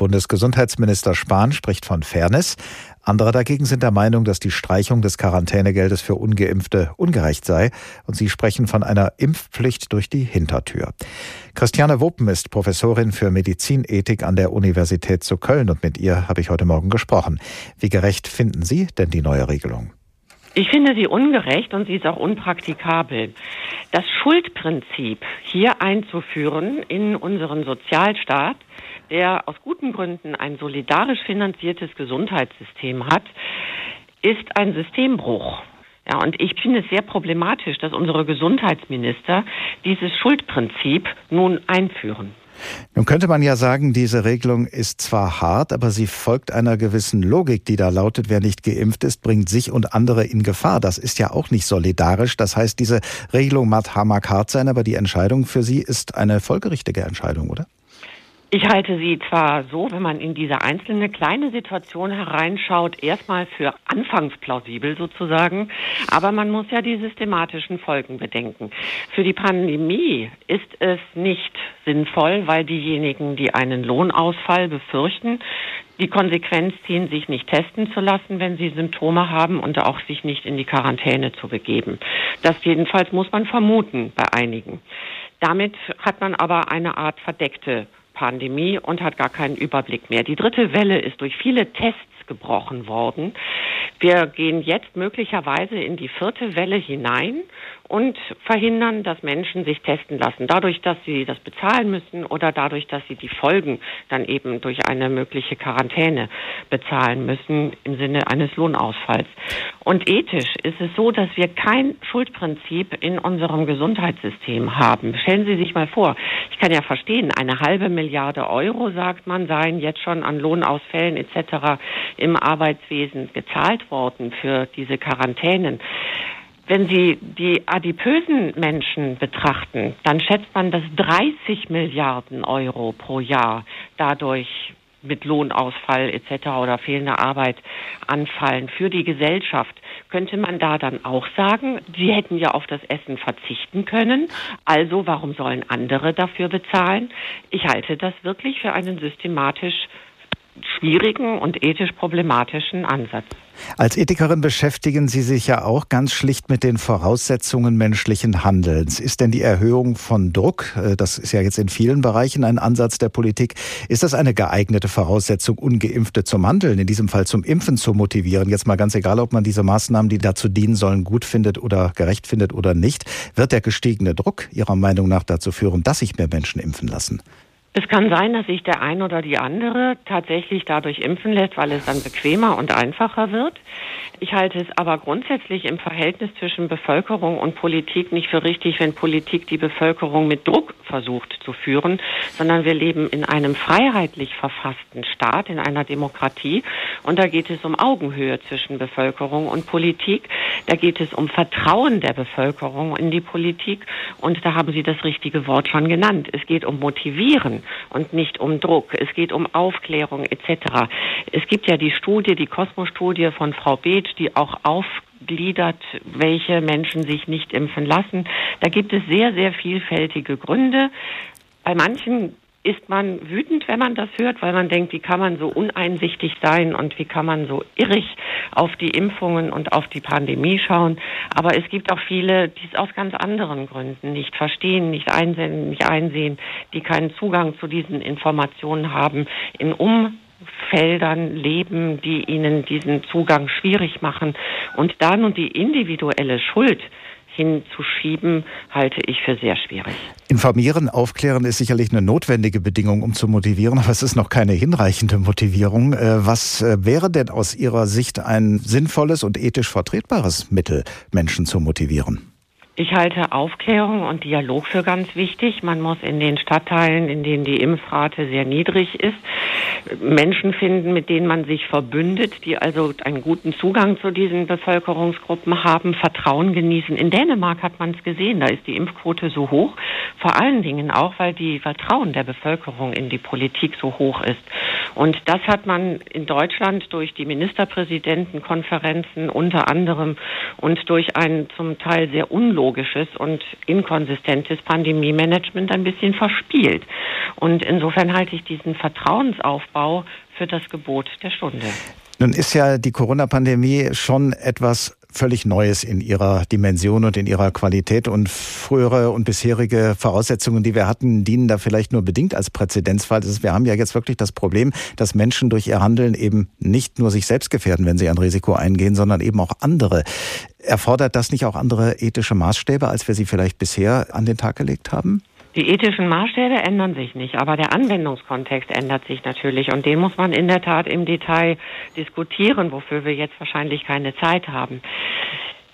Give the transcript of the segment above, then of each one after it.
Bundesgesundheitsminister Spahn spricht von Fairness. Andere dagegen sind der Meinung, dass die Streichung des Quarantänegeldes für ungeimpfte ungerecht sei und sie sprechen von einer Impfpflicht durch die Hintertür. Christiane Wuppen ist Professorin für Medizinethik an der Universität zu Köln und mit ihr habe ich heute Morgen gesprochen. Wie gerecht finden Sie denn die neue Regelung? Ich finde sie ungerecht und sie ist auch unpraktikabel. Das Schuldprinzip hier einzuführen in unseren Sozialstaat, der aus guten Gründen ein solidarisch finanziertes Gesundheitssystem hat, ist ein Systembruch. Ja, und ich finde es sehr problematisch, dass unsere Gesundheitsminister dieses Schuldprinzip nun einführen. Nun könnte man ja sagen, diese Regelung ist zwar hart, aber sie folgt einer gewissen Logik, die da lautet, wer nicht geimpft ist, bringt sich und andere in Gefahr. Das ist ja auch nicht solidarisch. Das heißt, diese Regelung mag hart sein, aber die Entscheidung für Sie ist eine folgerichtige Entscheidung, oder? Ich halte sie zwar so, wenn man in diese einzelne kleine Situation hereinschaut, erstmal für anfangs plausibel sozusagen, aber man muss ja die systematischen Folgen bedenken. Für die Pandemie ist es nicht sinnvoll, weil diejenigen, die einen Lohnausfall befürchten, die Konsequenz ziehen, sich nicht testen zu lassen, wenn sie Symptome haben und auch sich nicht in die Quarantäne zu begeben. Das jedenfalls muss man vermuten bei einigen. Damit hat man aber eine Art verdeckte Pandemie und hat gar keinen Überblick mehr. Die dritte Welle ist durch viele Tests gebrochen worden. Wir gehen jetzt möglicherweise in die vierte Welle hinein und verhindern, dass Menschen sich testen lassen, dadurch, dass sie das bezahlen müssen oder dadurch, dass sie die Folgen dann eben durch eine mögliche Quarantäne bezahlen müssen im Sinne eines Lohnausfalls. Und ethisch ist es so, dass wir kein Schuldprinzip in unserem Gesundheitssystem haben. Stellen Sie sich mal vor, kann ja verstehen, eine halbe Milliarde Euro, sagt man, seien jetzt schon an Lohnausfällen etc. im Arbeitswesen gezahlt worden für diese Quarantänen. Wenn Sie die adipösen Menschen betrachten, dann schätzt man, dass 30 Milliarden Euro pro Jahr dadurch mit Lohnausfall etc. oder fehlender Arbeit anfallen für die Gesellschaft, könnte man da dann auch sagen, sie hätten ja auf das Essen verzichten können, also warum sollen andere dafür bezahlen? Ich halte das wirklich für einen systematisch schwierigen und ethisch problematischen Ansatz. Als Ethikerin beschäftigen Sie sich ja auch ganz schlicht mit den Voraussetzungen menschlichen Handelns. Ist denn die Erhöhung von Druck, äh, das ist ja jetzt in vielen Bereichen ein Ansatz der Politik, ist das eine geeignete Voraussetzung, ungeimpfte zum Handeln, in diesem Fall zum Impfen zu motivieren? Jetzt mal ganz egal, ob man diese Maßnahmen, die dazu dienen sollen, gut findet oder gerecht findet oder nicht. Wird der gestiegene Druck Ihrer Meinung nach dazu führen, dass sich mehr Menschen impfen lassen? Es kann sein, dass sich der ein oder die andere tatsächlich dadurch impfen lässt, weil es dann bequemer und einfacher wird. Ich halte es aber grundsätzlich im Verhältnis zwischen Bevölkerung und Politik nicht für richtig, wenn Politik die Bevölkerung mit Druck versucht zu führen, sondern wir leben in einem freiheitlich verfassten Staat, in einer Demokratie. Und da geht es um Augenhöhe zwischen Bevölkerung und Politik. Da geht es um Vertrauen der Bevölkerung in die Politik. Und da haben Sie das richtige Wort schon genannt. Es geht um Motivieren und nicht um Druck. Es geht um Aufklärung etc. Es gibt ja die Studie, die Kosmos-Studie von Frau Beeth, die auch aufgliedert, welche Menschen sich nicht impfen lassen. Da gibt es sehr, sehr vielfältige Gründe. Bei manchen ist man wütend, wenn man das hört, weil man denkt, wie kann man so uneinsichtig sein und wie kann man so irrig auf die Impfungen und auf die Pandemie schauen. Aber es gibt auch viele, die es aus ganz anderen Gründen nicht verstehen, nicht einsehen, nicht einsehen, die keinen Zugang zu diesen Informationen haben, in Umfeldern leben, die ihnen diesen Zugang schwierig machen. Und da nun die individuelle Schuld hinzuschieben, halte ich für sehr schwierig. Informieren, aufklären ist sicherlich eine notwendige Bedingung, um zu motivieren, aber es ist noch keine hinreichende Motivierung. Äh, was äh, wäre denn aus Ihrer Sicht ein sinnvolles und ethisch vertretbares Mittel, Menschen zu motivieren? Ich halte Aufklärung und Dialog für ganz wichtig. Man muss in den Stadtteilen, in denen die Impfrate sehr niedrig ist, Menschen finden, mit denen man sich verbündet, die also einen guten Zugang zu diesen Bevölkerungsgruppen haben, Vertrauen genießen. In Dänemark hat man es gesehen, da ist die Impfquote so hoch, vor allen Dingen auch, weil die Vertrauen der Bevölkerung in die Politik so hoch ist. Und das hat man in Deutschland durch die Ministerpräsidentenkonferenzen unter anderem und durch ein zum Teil sehr unlogisches und inkonsistentes Pandemie-Management ein bisschen verspielt. Und insofern halte ich diesen Vertrauensaufbau für das Gebot der Stunde. Nun ist ja die Corona-Pandemie schon etwas völlig Neues in ihrer Dimension und in ihrer Qualität. Und frühere und bisherige Voraussetzungen, die wir hatten, dienen da vielleicht nur bedingt als Präzedenzfall. Wir haben ja jetzt wirklich das Problem, dass Menschen durch ihr Handeln eben nicht nur sich selbst gefährden, wenn sie ein Risiko eingehen, sondern eben auch andere. Erfordert das nicht auch andere ethische Maßstäbe, als wir sie vielleicht bisher an den Tag gelegt haben? Die ethischen Maßstäbe ändern sich nicht, aber der Anwendungskontext ändert sich natürlich und den muss man in der Tat im Detail diskutieren, wofür wir jetzt wahrscheinlich keine Zeit haben.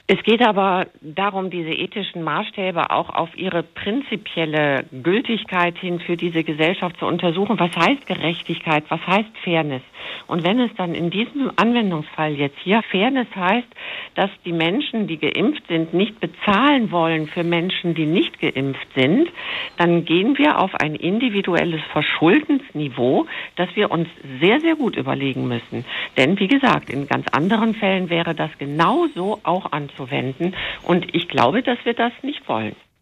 Es geht aber darum, diese ethischen Maßstäbe auch auf ihre prinzipielle Gültigkeit hin für diese Gesellschaft zu untersuchen. Was heißt Gerechtigkeit? Was heißt Fairness? Und wenn es dann in diesem Anwendungsfall jetzt hier Fairness heißt, dass die Menschen, die geimpft sind, nicht bezahlen wollen für Menschen, die nicht geimpft sind, dann gehen wir auf ein individuelles Verschuldensniveau, das wir uns sehr, sehr gut überlegen müssen. Denn wie gesagt, in ganz anderen Fällen wäre das genauso auch anzuwenden. Und ich glaube, dass wir das nicht wollen.